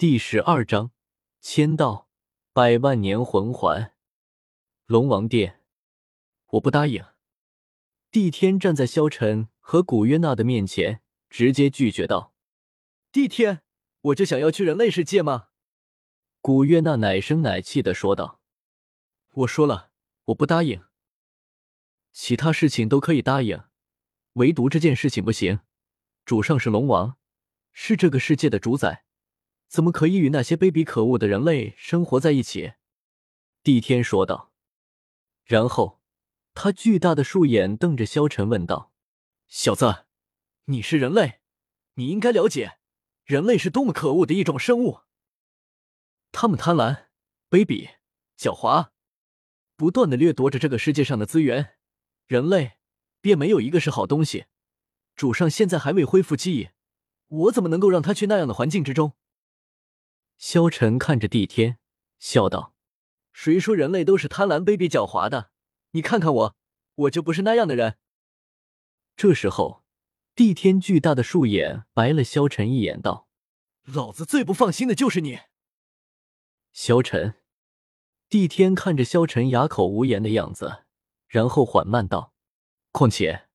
第十二章，签到，百万年魂环，龙王殿，我不答应。帝天站在萧晨和古约娜的面前，直接拒绝道：“帝天，我就想要去人类世界吗？”古约娜奶声奶气的说道：“我说了，我不答应。其他事情都可以答应，唯独这件事情不行。主上是龙王，是这个世界的主宰。”怎么可以与那些卑鄙可恶的人类生活在一起？帝天说道。然后，他巨大的树眼瞪着萧晨问道：“小子，你是人类，你应该了解，人类是多么可恶的一种生物。他们贪婪、卑鄙、狡猾，不断的掠夺着这个世界上的资源，人类便没有一个是好东西。主上现在还未恢复记忆，我怎么能够让他去那样的环境之中？”萧晨看着帝天，笑道：“谁说人类都是贪婪、卑鄙、狡猾的？你看看我，我就不是那样的人。”这时候，帝天巨大的树眼白了萧晨一眼，道：“老子最不放心的就是你。”萧晨，帝天看着萧晨哑口无言的样子，然后缓慢道：“况且，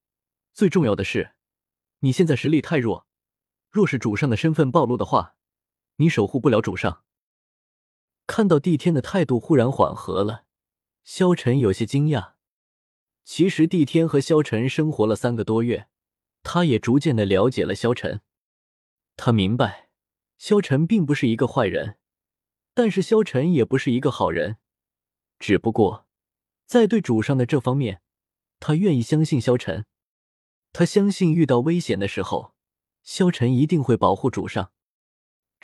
最重要的是，你现在实力太弱，若是主上的身份暴露的话。”你守护不了主上。看到帝天的态度忽然缓和了，萧晨有些惊讶。其实帝天和萧晨生活了三个多月，他也逐渐的了解了萧晨。他明白，萧晨并不是一个坏人，但是萧晨也不是一个好人。只不过，在对主上的这方面，他愿意相信萧晨。他相信遇到危险的时候，萧晨一定会保护主上。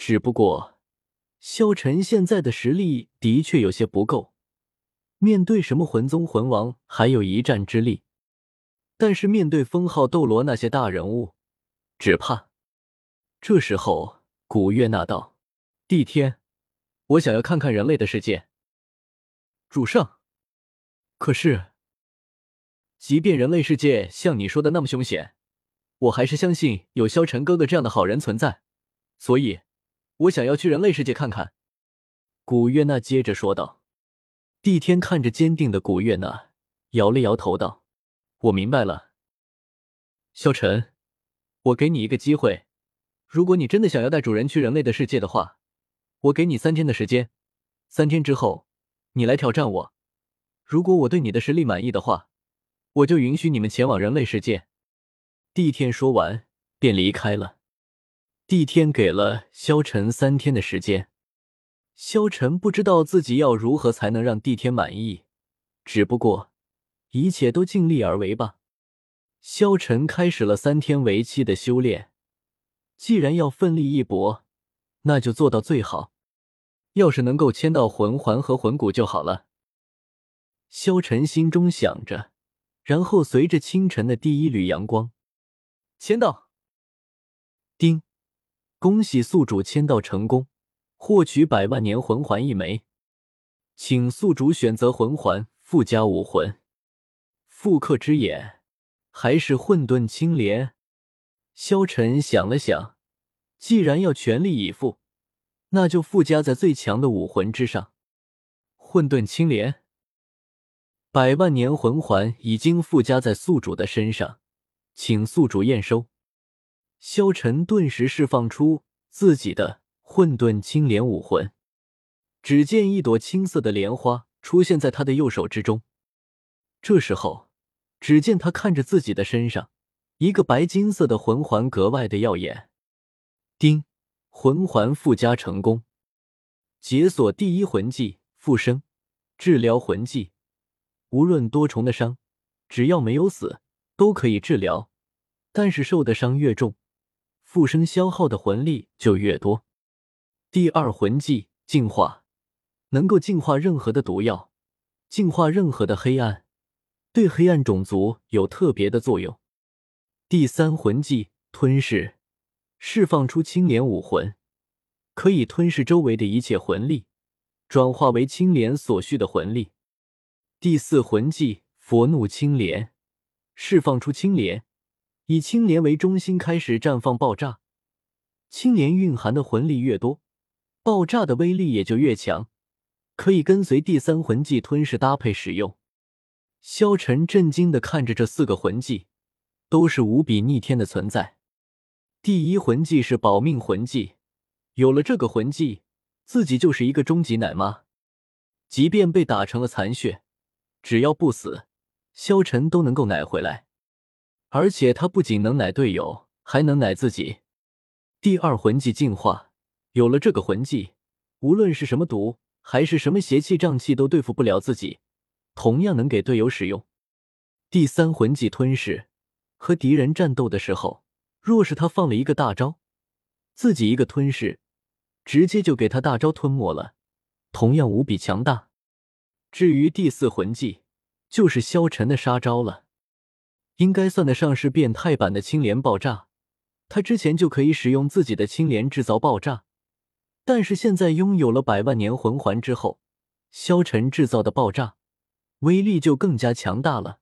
只不过，萧晨现在的实力的确有些不够，面对什么魂宗、魂王还有一战之力，但是面对封号、斗罗那些大人物，只怕……这时候，古月娜道：“帝天，我想要看看人类的世界。”主上，可是，即便人类世界像你说的那么凶险，我还是相信有萧晨哥哥这样的好人存在，所以。我想要去人类世界看看，古月娜接着说道。帝天看着坚定的古月娜，摇了摇头道：“我明白了，萧晨，我给你一个机会，如果你真的想要带主人去人类的世界的话，我给你三天的时间，三天之后你来挑战我。如果我对你的实力满意的话，我就允许你们前往人类世界。”帝天说完便离开了。帝天给了萧晨三天的时间，萧晨不知道自己要如何才能让帝天满意，只不过一切都尽力而为吧。萧晨开始了三天为期的修炼，既然要奋力一搏，那就做到最好。要是能够签到魂环和魂骨就好了。萧晨心中想着，然后随着清晨的第一缕阳光，签到。叮。恭喜宿主签到成功，获取百万年魂环一枚，请宿主选择魂环附加武魂：复刻之眼，还是混沌青莲？萧晨想了想，既然要全力以赴，那就附加在最强的武魂之上。混沌青莲，百万年魂环已经附加在宿主的身上，请宿主验收。萧晨顿时释放出自己的混沌青莲武魂，只见一朵青色的莲花出现在他的右手之中。这时候，只见他看着自己的身上，一个白金色的魂环格外的耀眼。丁，魂环附加成功，解锁第一魂技复生，治疗魂技，无论多重的伤，只要没有死，都可以治疗，但是受的伤越重。复生消耗的魂力就越多。第二魂技净化，能够净化任何的毒药，净化任何的黑暗，对黑暗种族有特别的作用。第三魂技吞噬，释放出青莲武魂，可以吞噬周围的一切魂力，转化为青莲所需的魂力。第四魂技佛怒青莲，释放出青莲。以青莲为中心开始绽放爆炸，青莲蕴含的魂力越多，爆炸的威力也就越强，可以跟随第三魂技吞噬搭配使用。萧晨震惊的看着这四个魂技，都是无比逆天的存在。第一魂技是保命魂技，有了这个魂技，自己就是一个终极奶妈，即便被打成了残血，只要不死，萧晨都能够奶回来。而且他不仅能奶队友，还能奶自己。第二魂技净化，有了这个魂技，无论是什么毒还是什么邪气瘴气，都对付不了自己，同样能给队友使用。第三魂技吞噬，和敌人战斗的时候。若是他放了一个大招，自己一个吞噬，直接就给他大招吞没了，同样无比强大。至于第四魂技，就是萧晨的杀招了，应该算得上是变态版的青莲爆炸。他之前就可以使用自己的青莲制造爆炸，但是现在拥有了百万年魂环之后，萧晨制造的爆炸威力就更加强大了。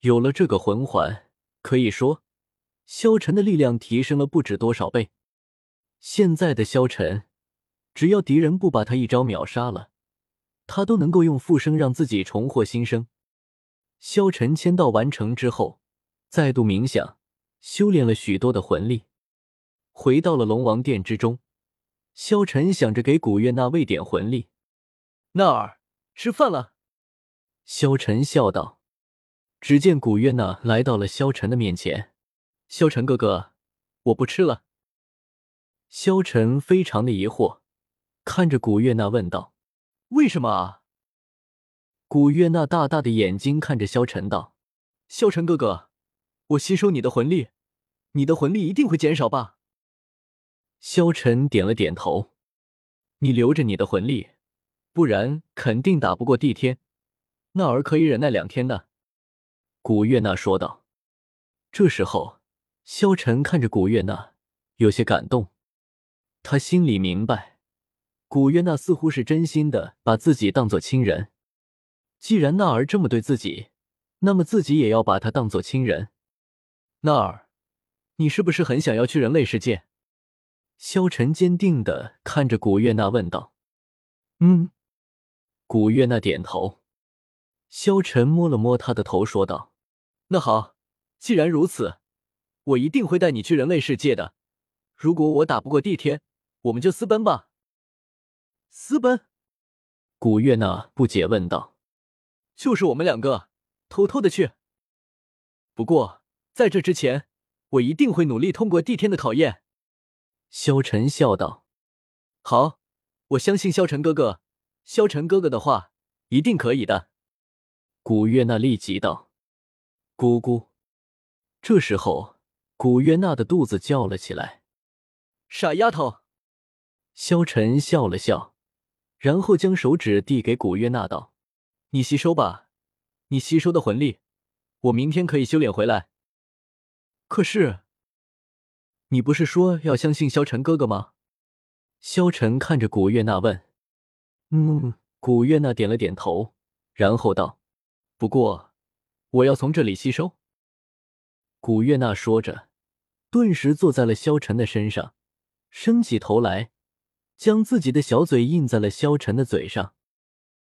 有了这个魂环，可以说。萧晨的力量提升了不止多少倍。现在的萧晨，只要敌人不把他一招秒杀了，他都能够用复生让自己重获新生。萧晨签到完成之后，再度冥想，修炼了许多的魂力，回到了龙王殿之中。萧晨想着给古月娜喂点魂力。娜儿，吃饭了。萧晨笑道。只见古月娜来到了萧晨的面前。萧晨哥哥，我不吃了。萧晨非常的疑惑，看着古月娜问道：“为什么啊？”古月娜大大的眼睛看着萧晨道：“萧晨哥哥，我吸收你的魂力，你的魂力一定会减少吧？”萧晨点了点头：“你留着你的魂力，不然肯定打不过帝天。那儿可以忍耐两天的。”古月娜说道。这时候。萧晨看着古月娜，有些感动。他心里明白，古月娜似乎是真心的把自己当做亲人。既然娜儿这么对自己，那么自己也要把她当做亲人。娜儿，你是不是很想要去人类世界？萧晨坚定的看着古月娜问道。嗯。古月娜点头。萧晨摸了摸她的头，说道：“那好，既然如此。”我一定会带你去人类世界的。如果我打不过帝天，我们就私奔吧。私奔？古月娜不解问道。就是我们两个偷偷的去。不过在这之前，我一定会努力通过帝天的考验。萧晨笑道。好，我相信萧晨哥哥。萧晨哥哥的话一定可以的。古月娜立即道。姑姑。这时候。古月娜的肚子叫了起来，傻丫头。萧晨笑了笑，然后将手指递给古月娜，道：“你吸收吧，你吸收的魂力，我明天可以修炼回来。可是，你不是说要相信萧晨哥哥吗？”萧晨看着古月娜问：“嗯。”古月娜点了点头，然后道：“不过，我要从这里吸收。”古月娜说着，顿时坐在了萧晨的身上，伸起头来，将自己的小嘴印在了萧晨的嘴上。